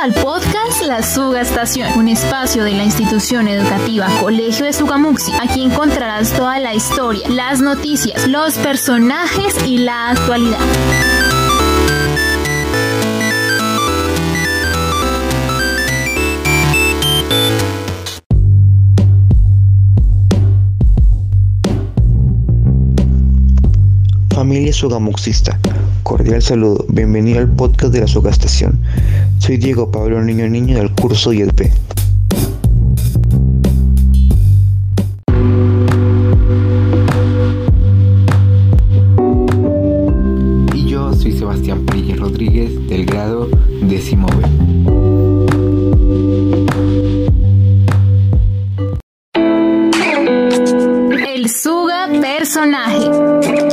Al podcast La Suga Estación, un espacio de la institución educativa Colegio de Sugamuxi. Aquí encontrarás toda la historia, las noticias, los personajes y la actualidad. Familia Sugamuxista, cordial saludo, bienvenido al podcast de la Sugastación. Soy Diego Pablo Niño Niño del curso IEP. Y yo soy Sebastián Prille Rodríguez del grado décimo B. El Suga Personaje.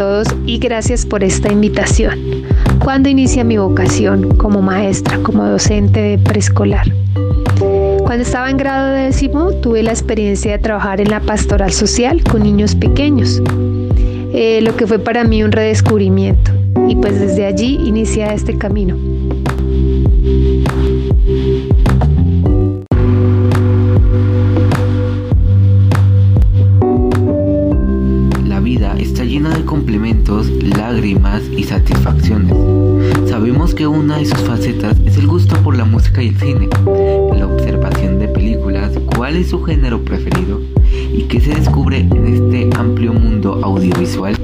Todos y gracias por esta invitación. ¿Cuándo inicia mi vocación como maestra, como docente de preescolar? Cuando estaba en grado décimo tuve la experiencia de trabajar en la pastoral social con niños pequeños, eh, lo que fue para mí un redescubrimiento y pues desde allí inicia este camino. Y satisfacciones. Sabemos que una de sus facetas es el gusto por la música y el cine, la observación de películas, cuál es su género preferido y qué se descubre en este amplio mundo audiovisual.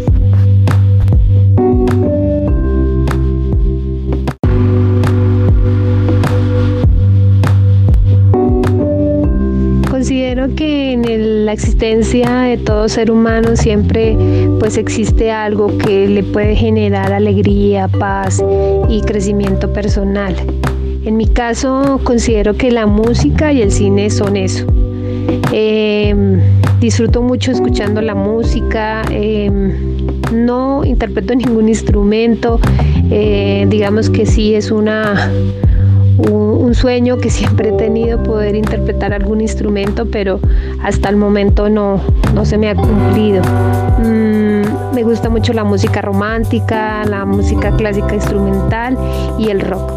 Existencia de todo ser humano siempre pues existe algo que le puede generar alegría, paz y crecimiento personal. En mi caso considero que la música y el cine son eso. Em, disfruto mucho escuchando la música, em, no interpreto ningún instrumento, eh, digamos que sí es una un, sueño que siempre he tenido poder interpretar algún instrumento, pero hasta el momento no, no se me ha cumplido. Mm, me gusta mucho la música romántica, la música clásica instrumental y el rock.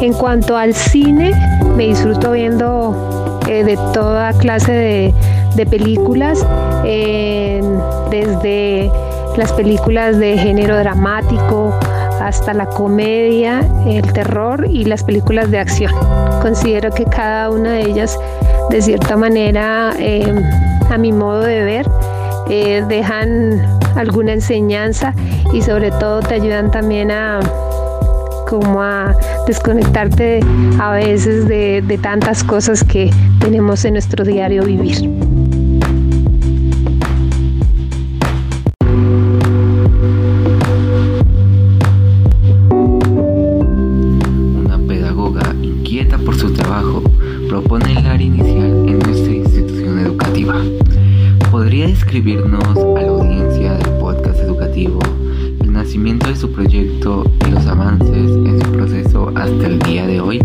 En cuanto al cine, me disfruto viendo eh, de toda clase de, de películas, desde las películas de género dramático hasta la comedia, el terror y las películas de acción. Considero que cada una de ellas, de cierta manera, eh, a mi modo de ver, eh, dejan alguna enseñanza y sobre todo te ayudan también a a desconectarte a veces de tantas cosas que tenemos en nuestro diario vivir. ¿Podría describirnos a la audiencia del podcast educativo el nacimiento de su proyecto y los avances en su proceso hasta el día de hoy?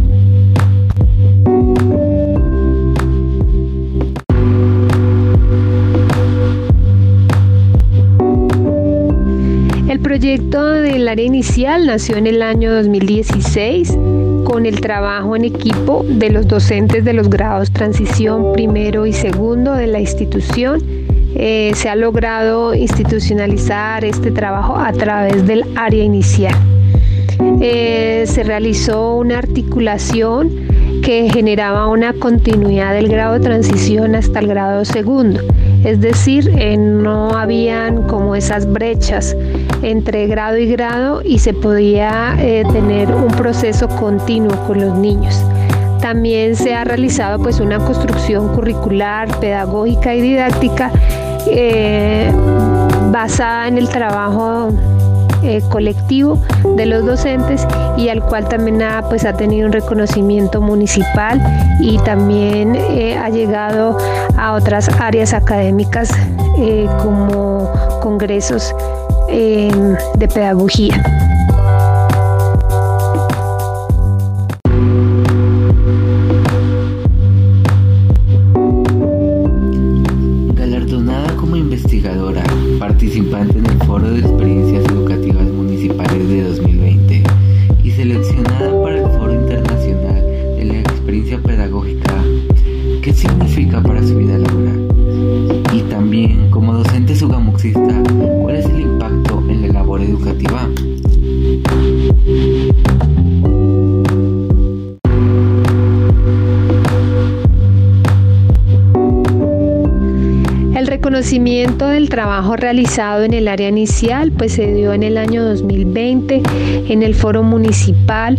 El proyecto del área inicial nació en el año 2016 con el trabajo en equipo de los docentes de los grados transición primero y segundo de la institución. Eh, se ha logrado institucionalizar este trabajo a través del área inicial. Eh, se realizó una articulación que generaba una continuidad del grado de transición hasta el grado segundo. Es decir, eh, no habían como esas brechas entre grado y grado y se podía tener un proceso continuo con los niños. También se ha realizado pues una construcción curricular, pedagógica y didáctica eh, basada en el trabajo eh, colectivo de los docentes y al cual también ha, pues, ha tenido un reconocimiento municipal y también eh, ha llegado a otras áreas académicas como congresos de pedagogía. participante en el foro de experiencias del trabajo realizado en el área inicial pues se dio en el año 2020 en el foro municipal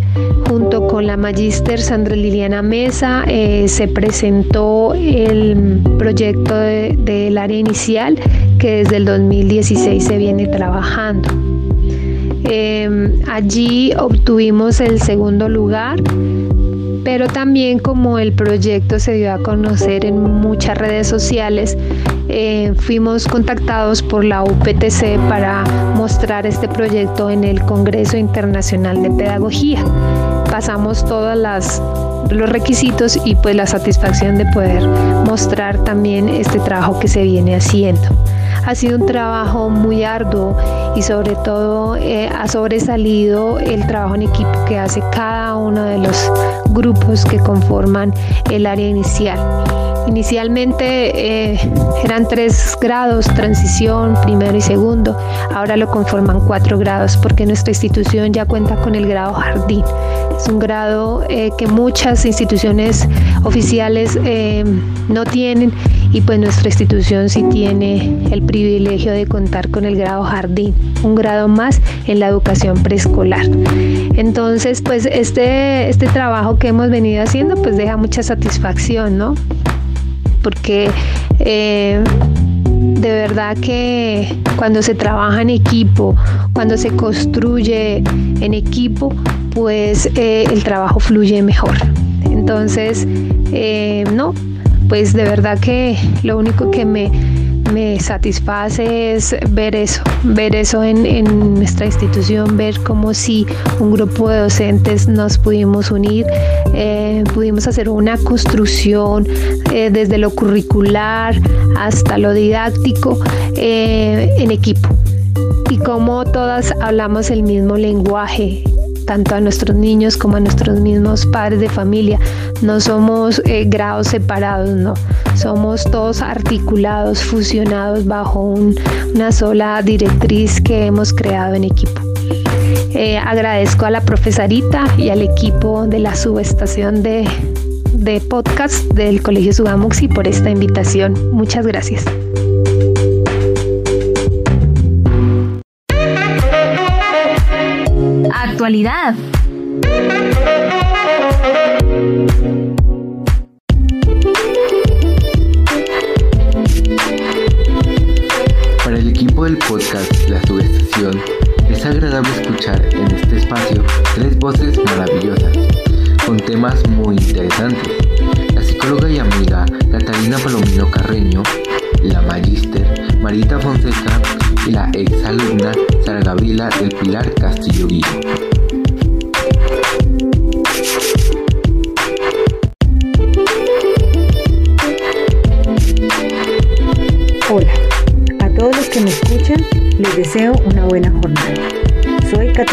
junto con la magíster Sandra Liliana Mesa eh, se presentó el proyecto del área inicial que desde el 2016 se viene trabajando. Em, allí obtuvimos el segundo lugar pero también como el proyecto se dio a conocer en muchas redes sociales, eh, fuimos contactados por la UPTC para mostrar este proyecto en el Congreso Internacional de Pedagogía. Pasamos todos los requisitos y pues la satisfacción de poder mostrar también este trabajo que se viene haciendo. Ha sido un trabajo muy arduo y sobre todo eh, ha sobresalido el trabajo en equipo que hace cada uno de los grupos que conforman el área inicial. Inicialmente eh, eran tres grados, transición, primero y segundo. Ahora lo conforman cuatro grados porque nuestra institución ya cuenta con el grado jardín. Es un grado eh, que muchas instituciones oficiales eh, no tienen y pues nuestra institución sí tiene el privilegio de contar con el grado jardín, un grado más en la educación preescolar. Entonces pues este, este trabajo que hemos venido haciendo pues deja mucha satisfacción, ¿no? porque eh, de verdad que cuando se trabaja en equipo, cuando se construye en equipo, pues eh, el trabajo fluye mejor. Entonces, eh, no, pues de verdad que lo único que me me satisface es ver eso, ver eso en, nuestra institución, ver cómo si un grupo de docentes nos pudimos unir, eh, pudimos hacer una construcción eh, desde lo curricular hasta lo didáctico eh, en equipo. Y cómo todas hablamos el mismo lenguaje, tanto a nuestros niños como a nuestros mismos padres de familia. No somos eh, grados separados, no. Somos todos articulados, fusionados bajo una sola directriz que hemos creado en equipo. Eh, agradezco a la profesorita y al equipo de la subestación de, de podcast del Colegio Sugamuxi por esta invitación. Muchas gracias. Para el equipo del podcast La Subestación, es agradable escuchar en este espacio tres voces maravillosas, con temas muy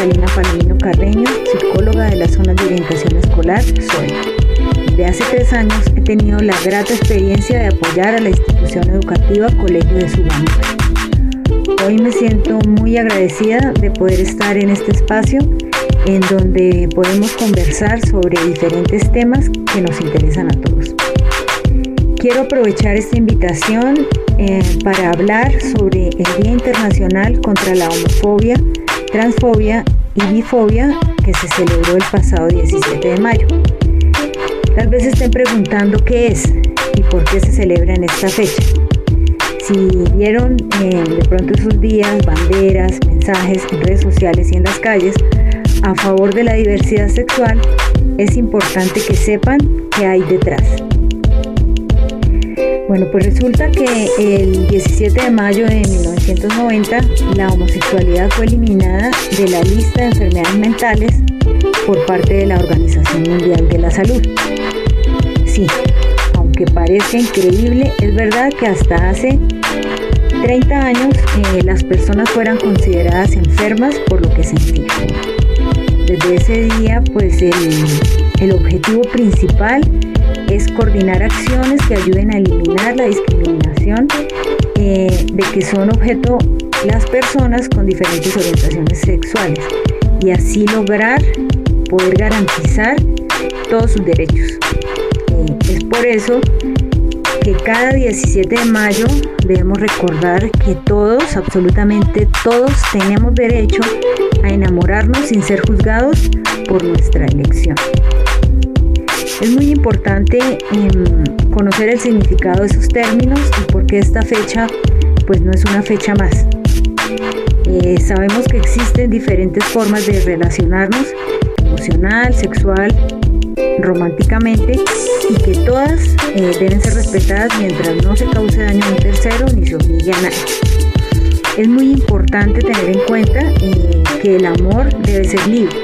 Catalina Palomino Carreño, psicóloga de la zona de orientación escolar SOY. Desde hace tres años he tenido la grata experiencia de apoyar a la institución educativa Colegio de Subamérica. Hoy me siento muy agradecida de poder estar en este espacio en donde podemos conversar sobre diferentes temas que nos interesan a todos. Quiero aprovechar esta invitación eh, para hablar sobre el Día Internacional contra la Homofobia, Transfobia y Bifobia que se celebró el pasado 17 de mayo. Tal vez estén preguntando qué es y por qué se celebra en esta fecha. Si vieron eh, de pronto esos días banderas, mensajes en redes sociales y en las calles a favor de la diversidad sexual, es importante que sepan qué hay detrás. Bueno, pues resulta que el 17 de mayo de 1990 la homosexualidad fue eliminada de la lista de enfermedades mentales por parte de la Organización Mundial de la Salud. Sí, aunque parece increíble, es verdad que hasta hace 30 años eh, las personas fueran consideradas enfermas por lo que sentían. Desde ese día, pues el, objetivo principal es coordinar acciones que ayuden a eliminar la discriminación eh, de que son objeto las personas con diferentes orientaciones sexuales y así lograr poder garantizar todos sus derechos. Eh, es por eso que cada 17 de mayo debemos recordar que todos, absolutamente todos, tenemos derecho a enamorarnos sin ser juzgados por nuestra elección. Es muy importante em, conocer el significado de esos términos y por qué esta fecha pues no es una fecha más. Eh, sabemos que existen diferentes formas de relacionarnos, emocional, sexual, románticamente, y que todas eh, deben ser respetadas mientras no se cause daño a un tercero ni se humille a nadie. Es muy importante tener en cuenta eh, que el amor debe ser libre,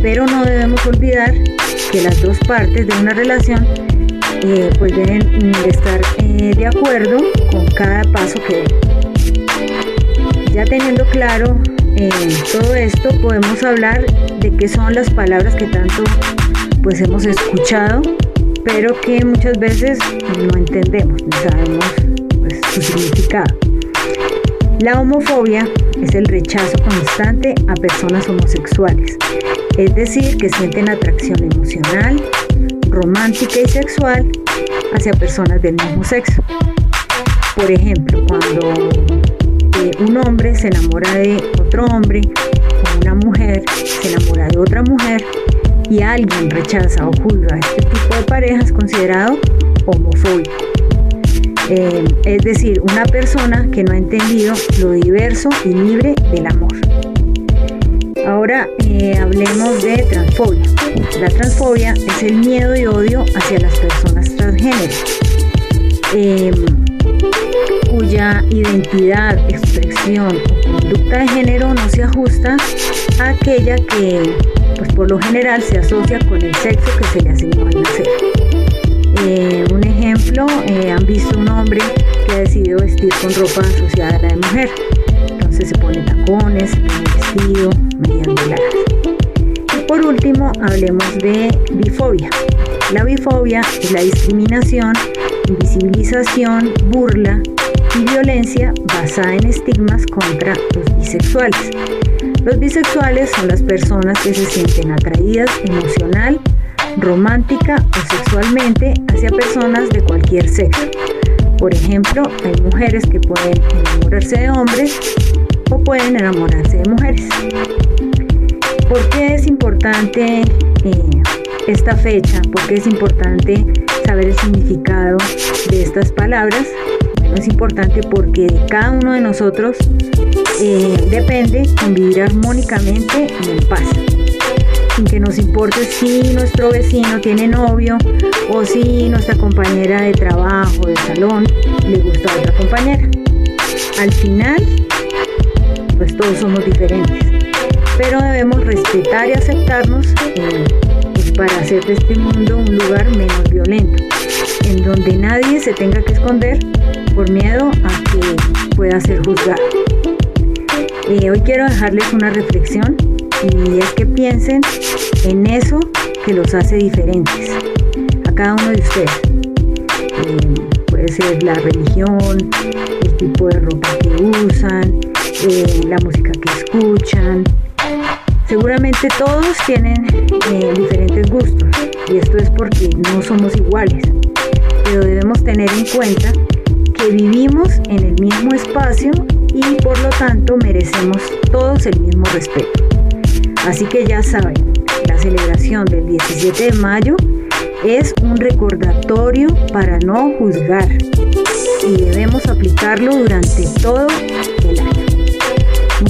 pero no debemos olvidar que las dos partes de una relación pues deben estar de acuerdo con cada paso que den. Ya teniendo claro eh, todo esto, podemos hablar de qué son las palabras que tanto pues hemos escuchado, pero que muchas veces no entendemos, no sabemos pues, su significado. La homofobia es el rechazo constante a personas homosexuales, es decir, que sienten atracción emocional, romántica y sexual hacia personas del mismo sexo. Por ejemplo, cuando un hombre se enamora de otro hombre o una mujer se enamora de otra mujer y alguien rechaza o juzga este tipo de pareja es considerado homofóbico. Eh, es decir, una persona que no ha entendido lo diverso y libre del amor. Ahora eh, hablemos de transfobia. La transfobia es el miedo y odio hacia las personas transgénero. Eh, cuya identidad, expresión o conducta de género no se ajusta a aquella que pues por lo general se asocia con el sexo que se le asignó al nacer. Eh, un ejemplo, eh, han visto un hombre que ha decidido vestir con ropa asociada a la de mujer. Entonces se pone tacones, se pone vestido, medias voladas. Y por último, hablemos de bifobia. La bifobia es la discriminación, invisibilización, burla, y violencia basada en estigmas contra los bisexuales. Los bisexuales son las personas que se sienten atraídas emocional, romántica o sexualmente hacia personas de cualquier sexo. Por ejemplo, hay mujeres que pueden enamorarse de hombres o pueden enamorarse de mujeres. ¿Por qué es importante eh, esta fecha? ¿Por qué es importante saber el significado de estas palabras? es importante porque cada uno de nosotros eh, depende convivir armónicamente y en paz. Sin que nos importe si nuestro vecino tiene novio o si nuestra compañera de trabajo, de salón, le gusta a otra compañera. Al final, pues todos somos diferentes. Pero debemos respetar y aceptarnos eh, para hacer de este mundo un lugar menos violento, en donde nadie se tenga que esconder por miedo a que pueda ser juzgado. Eh, hoy quiero dejarles una reflexión y es que piensen en eso que los hace diferentes a cada uno de ustedes. Eh, puede ser la religión, el tipo de ropa que usan, eh, la música que escuchan, Seguramente todos tienen eh, diferentes gustos y esto es porque no somos iguales, pero debemos tener en cuenta que vivimos en el mismo espacio y por lo tanto merecemos todos el mismo respeto. Así que ya saben, la celebración del 17 de mayo es un recordatorio para no juzgar y debemos aplicarlo durante todo.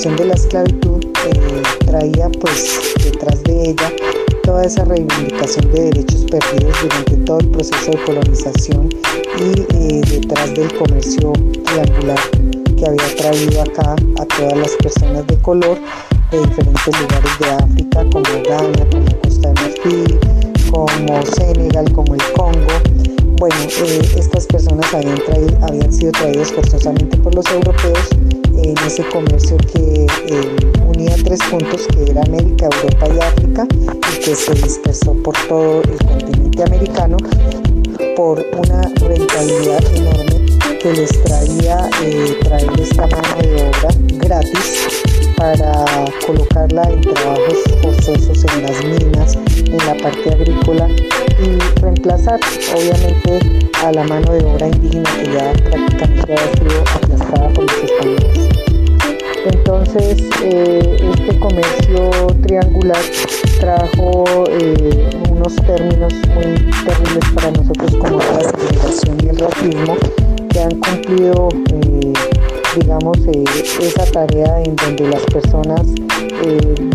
De la esclavitud eh, traía pues detrás de ella toda esa reivindicación de derechos perdidos durante todo el proceso de colonización y eh, detrás del comercio triangular que había traído acá a todas las personas de color de diferentes lugares de África como Ghana, como Costa de Marfil, como Senegal, como el Congo. Bueno, eh, estas personas habían, habían sido traídas forzosamente por los europeos en ese comercio que eh, unía tres puntos que era América, Europa y África y que se dispersó por todo el continente americano por una rentabilidad enorme que les traía eh, traer esta mano de obra gratis para colocarla en trabajos forzosos en las minas, en la parte agrícola reemplazar obviamente a la mano de obra indígena que ya prácticamente había sido aplastada por los españoles. Entonces eh, este comercio triangular trajo eh, unos términos muy terribles para nosotros como la discriminación y el racismo que han cumplido eh, digamos esa tarea en donde las personas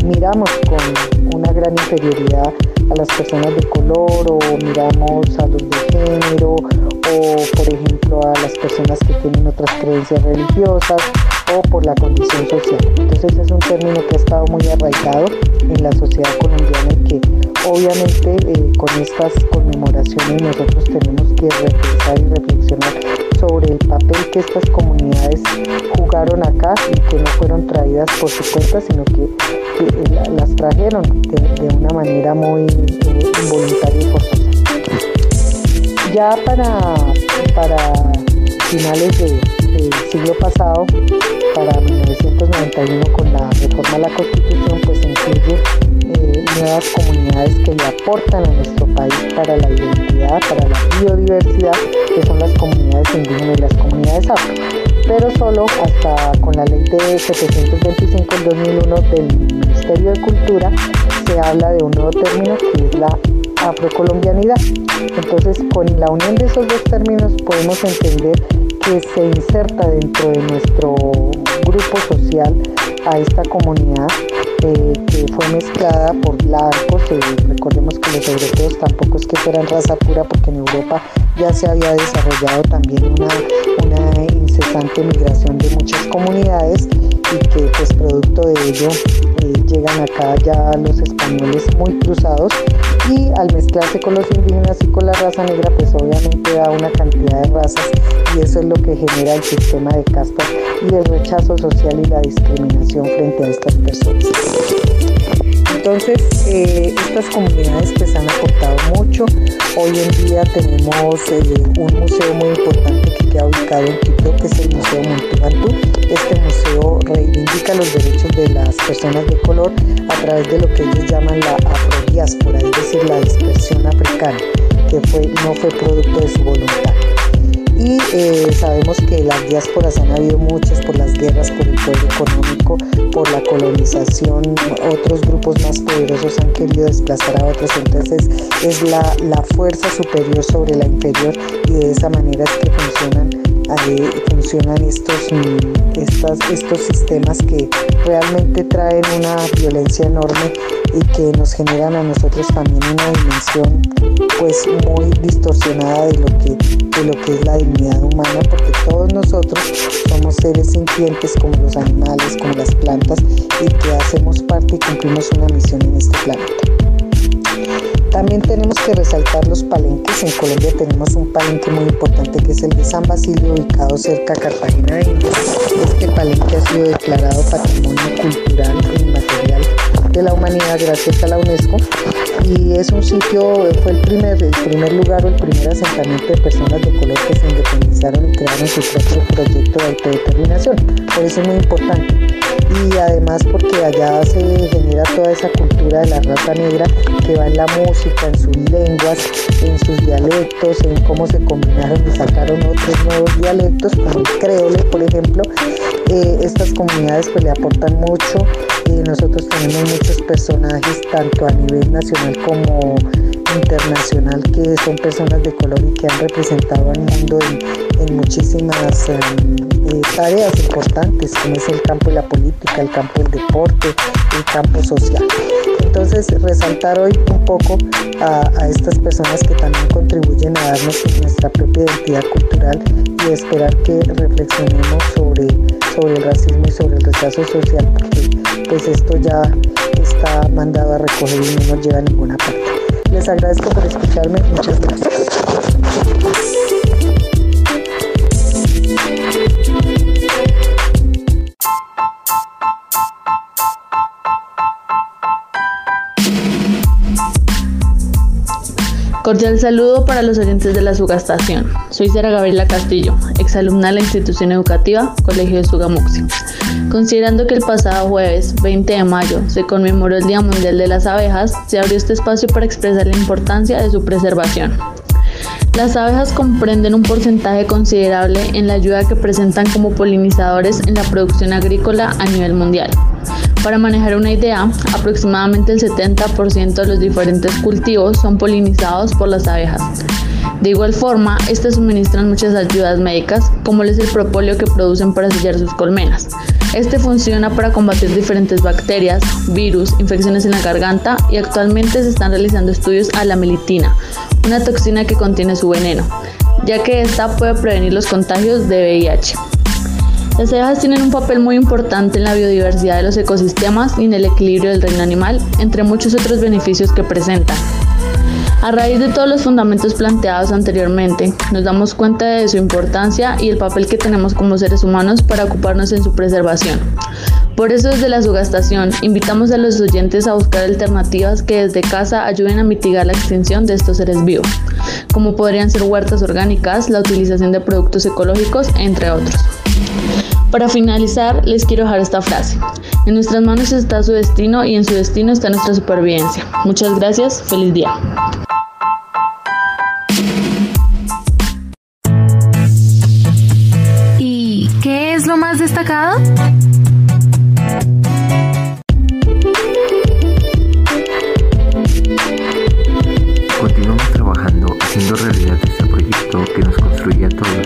miramos con una gran inferioridad a las personas de color o miramos a los de género o por ejemplo a las personas que tienen otras creencias religiosas o por la condición social. Entonces es un término que ha estado muy arraigado en la sociedad colombiana y que obviamente eh, con estas conmemoraciones nosotros tenemos que repensar y reflexionar sobre el papel que estas comunidades jugaron acá y que no fueron traídas por su cuenta, sino que, las trajeron de, una manera muy involuntaria y forzosa. Ya para, para finales del siglo pasado, para 1991 con la reforma a la Constitución, pues incluye eh, nuevas comunidades que le aportan a nuestro país para la identidad, para la biodiversidad, que son las comunidades indígenas y las comunidades afro. Pero solo hasta con la ley de 725 del 2001 del Ministerio de Cultura se habla de un nuevo término que es la afrocolombianidad. Entonces, con la unión de esos dos términos podemos entender que se inserta dentro de nuestro grupo social a esta comunidad eh, que fue mezclada por largos, eh, recordemos que los europeos tampoco es que fueran raza pura porque en Europa ya se había desarrollado también una, una incesante migración de muchas comunidades y que pues producto de ello eh, llegan acá ya los españoles muy cruzados y al mezclarse con los indígenas y con la raza negra pues obviamente da una cantidad de razas y eso es lo que genera el sistema de castas y el rechazo social y la discriminación frente a estas personas. Entonces, eh, estas comunidades pues han aportado mucho. Hoy en día tenemos eh, un museo muy importante que queda ubicado en Quito, que es el Museo Montubantú. Este museo reivindica los derechos de las personas de color a través de lo que ellos llaman la afrodiáspora, es decir, la dispersión africana, que fue, no fue producto de su voluntad y eh, sabemos que las diásporas han habido muchas por las guerras, por el poder económico, por la colonización, otros grupos más poderosos han querido desplazar a otros, entonces es la, fuerza superior sobre la inferior y de esa manera es que funcionan funcionan estos, mm, estas, estos sistemas que realmente traen una violencia enorme y que nos generan a nosotros también una dimensión pues muy distorsionada de lo que, de lo que es la dignidad humana, porque todos nosotros somos seres sintientes como los animales, como las plantas, y que hacemos parte y cumplimos una misión en este planeta. También tenemos que resaltar los palenques. En Colombia tenemos un palenque muy importante que es el de San Basilio, ubicado cerca a Cartagena de Indias. Este palenque ha sido declarado Patrimonio Cultural e Inmaterial de la Humanidad gracias a la UNESCO y es un sitio, fue el primer, lugar o el primer asentamiento de personas de color que se independizaron y crearon su propio proyecto de autodeterminación. Por eso es muy importante. Y además porque allá se genera toda esa cultura de la raza negra que va en la música, en sus lenguas, en sus dialectos, en cómo se combinaron y sacaron otros nuevos dialectos, como el por ejemplo. Eh, estas comunidades pues le aportan mucho. y nosotros tenemos muchos personajes, tanto a nivel nacional como internacional, que son personas de color y que han representado al mundo en, muchísimas em, tareas importantes, como es el campo de la política, el campo del deporte, el campo social. Entonces, resaltar hoy un poco a, estas personas que también contribuyen a darnos nuestra propia identidad cultural y esperar que reflexionemos sobre, sobre el racismo y sobre el rechazo social, porque pues esto ya está mandado a recoger y no nos lleva a ninguna parte. Les agradezco por escucharme. Muchas gracias. Cordial saludo para los oyentes de la Sugastación. Soy Sara Gabriela Castillo, exalumna de la institución educativa Colegio de Sugamuxi. Considerando que el pasado jueves 20 de mayo se conmemoró el Día Mundial de las Abejas, se abrió este espacio para expresar la importancia de su preservación. Las abejas comprenden un porcentaje considerable en la ayuda que presentan como polinizadores en la producción agrícola a nivel mundial. Para manejar una idea, aproximadamente el 70% de los diferentes cultivos son polinizados por las abejas. De igual forma, estas suministran muchas ayudas médicas, como es el propóleo que producen para sellar sus colmenas. Este funciona para combatir diferentes bacterias, virus, infecciones en la garganta y actualmente se están realizando estudios a la melitina, una toxina que contiene su veneno, ya que esta puede prevenir los contagios de VIH. Las abejas tienen un papel muy importante en la biodiversidad de los ecosistemas y en el equilibrio del reino animal, entre muchos otros beneficios que presentan. A raíz de todos los fundamentos planteados anteriormente, nos damos cuenta de su importancia y el papel que tenemos como seres humanos para ocuparnos en su preservación. Por eso desde la sugastación invitamos a los oyentes a buscar alternativas que desde casa ayuden a mitigar la extinción de estos seres vivos, como podrían ser huertas orgánicas, la utilización de productos ecológicos, entre otros. Para finalizar, les quiero dejar esta frase. En nuestras manos está su destino y en su destino está nuestra supervivencia. Muchas gracias, feliz día. ¿Y qué es lo más destacado? Continuamos trabajando haciendo realidad este proyecto que nos construye a todos.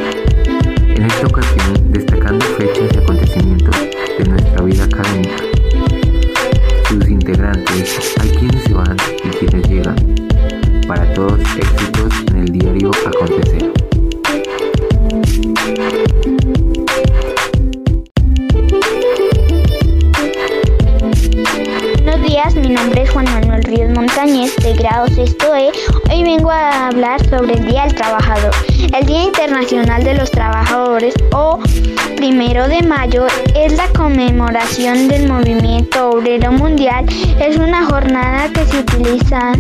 Conmemoración del movimiento obrero mundial. Es una jornada que se utiliza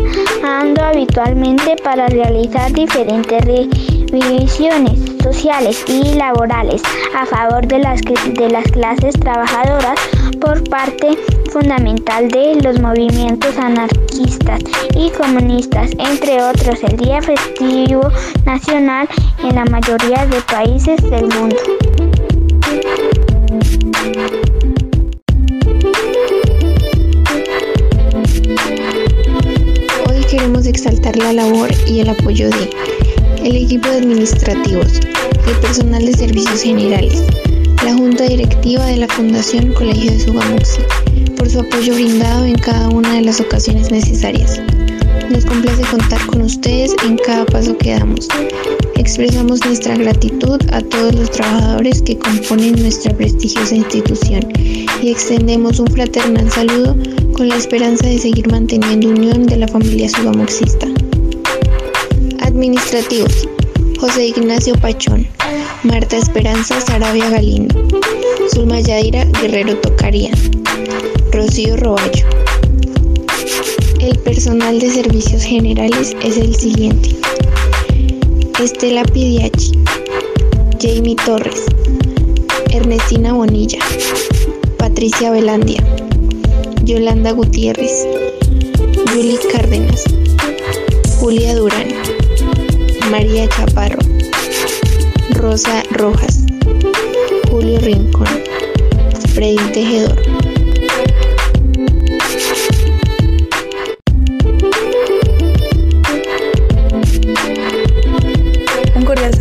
habitualmente para realizar diferentes revisiones sociales y laborales a favor de las clases trabajadoras por parte fundamental de los movimientos anarquistas y comunistas, entre otros el Día Festivo Nacional en la mayoría de países del mundo. Exaltar la labor y el apoyo de el equipo de administrativos, el personal de servicios generales, la junta directiva de la Fundación Colegio de Sugamuxi, por su apoyo brindado en cada una de las ocasiones necesarias. Nos complace contar con ustedes en cada paso que damos. Expresamos nuestra gratitud a todos los trabajadores que componen nuestra prestigiosa institución y extendemos un fraternal saludo con la esperanza de seguir manteniendo unión de la familia subamoxista. Administrativos. José Ignacio Pachón, Marta Esperanza Sarabia Galindo, Zulma Yaira Guerrero Tocaría, Rocío Roballo. El personal de servicios generales es el siguiente. Estela Pidiachi, Jamie Torres, Ernestina Bonilla, Patricia Velandia, Yolanda Gutiérrez, Yuli Cárdenas, Julia Durán, María Chaparro, Rosa Rojas, Julio Rincón, Freddy Tejedor.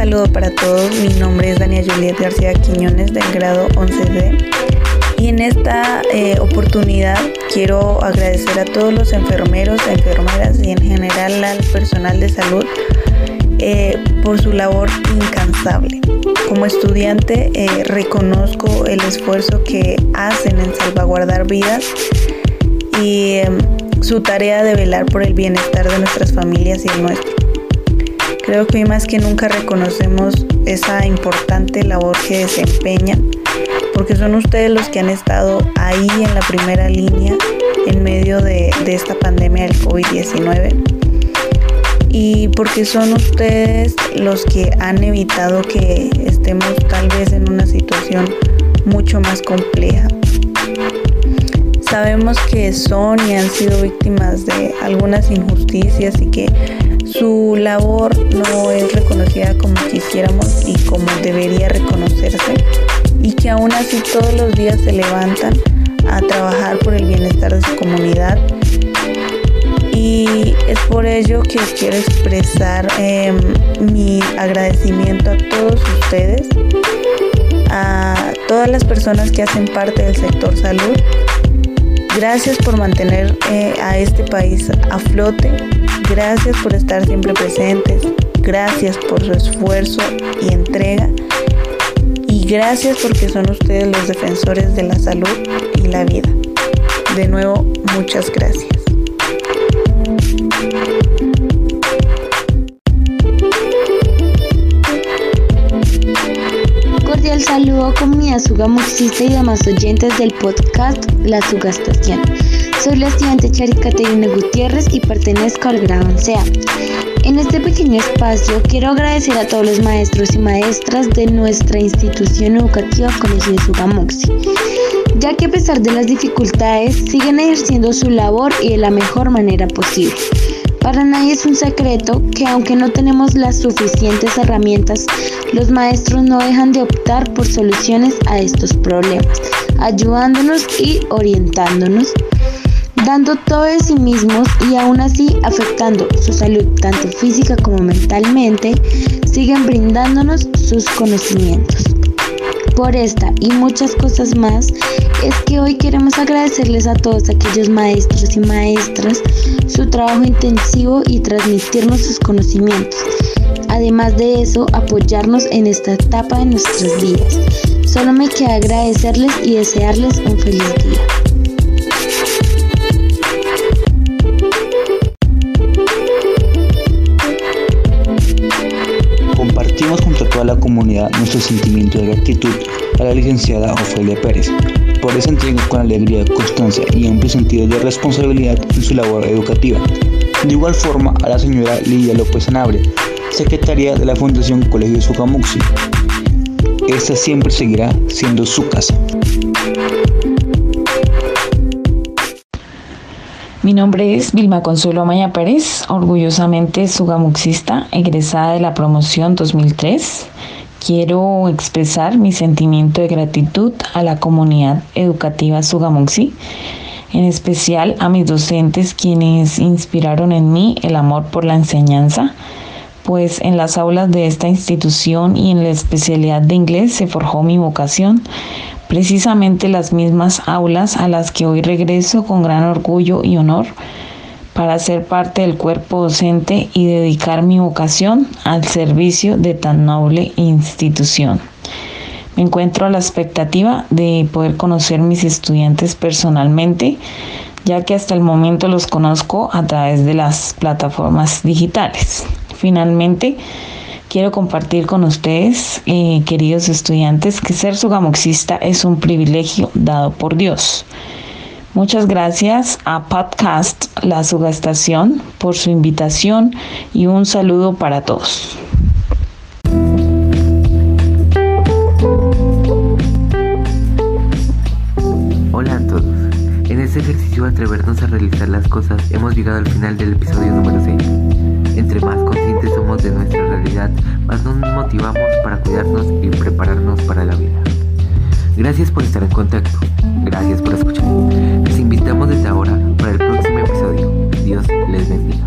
Saludo para todos. Mi nombre es Dania Juliet García Quiñones del grado 11D. Y en esta eh, oportunidad quiero agradecer a todos los enfermeros, enfermeras y en general al personal de salud eh, por su labor incansable. Como estudiante eh, reconozco el esfuerzo que hacen en salvaguardar vidas y em, su tarea de velar por el bienestar de nuestras familias y el nuestro. Creo que hoy más que nunca reconocemos esa importante labor que desempeñan, porque son ustedes los que han estado ahí en la primera línea en medio de, esta pandemia del COVID-19 y porque son ustedes los que han evitado que estemos tal vez en una situación mucho más compleja. Sabemos que son y han sido víctimas de algunas injusticias y que su labor no es reconocida como quisiéramos y como debería reconocerse y que aún así todos los días se levantan a trabajar por el bienestar de su comunidad y es por ello que quiero expresar em, mi agradecimiento a todos ustedes, a todas las personas que hacen parte del sector salud. Gracias por mantener eh, a este país a flote Gracias por estar siempre presentes. Gracias por su esfuerzo y entrega. Y gracias porque son ustedes los defensores de la salud y la vida. De nuevo, muchas gracias. Saludo comunidad sugamuxista y demás oyentes del podcast La Sugastación. Soy la estudiante Charis Caterina Gutiérrez y pertenezco al grado 11 En este pequeño espacio quiero agradecer a todos los maestros y maestras de nuestra institución educativa Colegio de Sugamoxi, ya que a pesar de las dificultades siguen ejerciendo su labor y de la mejor manera posible. Para nadie es un secreto que aunque no tenemos las suficientes herramientas, los maestros no dejan de optar por soluciones a estos problemas, ayudándonos y orientándonos dando todo de sí mismos y aún así afectando su salud tanto física como mentalmente, siguen brindándonos sus conocimientos. Por esta y muchas cosas más, es que hoy queremos agradecerles a todos aquellos maestros y maestras su trabajo intensivo y transmitirnos sus conocimientos. Además de eso, apoyarnos en esta etapa de nuestras vidas. Solo me queda agradecerles y desearles un feliz día. A la comunidad nuestro sentimiento de gratitud a la licenciada Ofelia Pérez por esa entrega con alegría, constancia y amplio sentido de responsabilidad en su labor educativa. De igual forma a la señora Lidia López Anabre, secretaria de la Fundación Colegio Sucamuxi. Esta siempre seguirá siendo su casa. Mi nombre es Vilma Consuelo Amaya Pérez, orgullosamente sugamuxista, egresada de la promoción 2003. Quiero expresar mi sentimiento de gratitud a la comunidad educativa Sugamuxi, en especial a mis docentes quienes inspiraron en mí el amor por la enseñanza, pues en las aulas de esta institución y en la especialidad de inglés se forjó mi vocación precisamente las mismas aulas a las que hoy regreso con gran orgullo y honor, para ser parte del cuerpo docente y dedicar mi vocación al servicio de tan noble institución. Me encuentro a la expectativa de poder conocer mis estudiantes personalmente, ya que hasta el momento los conozco a través de las plataformas digitales. Finalmente, quiero compartir con ustedes, eh, queridos estudiantes, que ser sugamoxista es un privilegio dado por Dios. Muchas gracias a Podcast La Sugastación por su invitación y un saludo para todos. Hola a todos. En este ejercicio de atrevernos a realizar las cosas hemos llegado al final del episodio número 6. Entre más conscientes de nuestra realidad, más nos motivamos para cuidarnos y prepararnos para la vida. Gracias por estar en contacto. Gracias por escuchar. Les invitamos desde ahora para el próximo episodio. Dios les bendiga.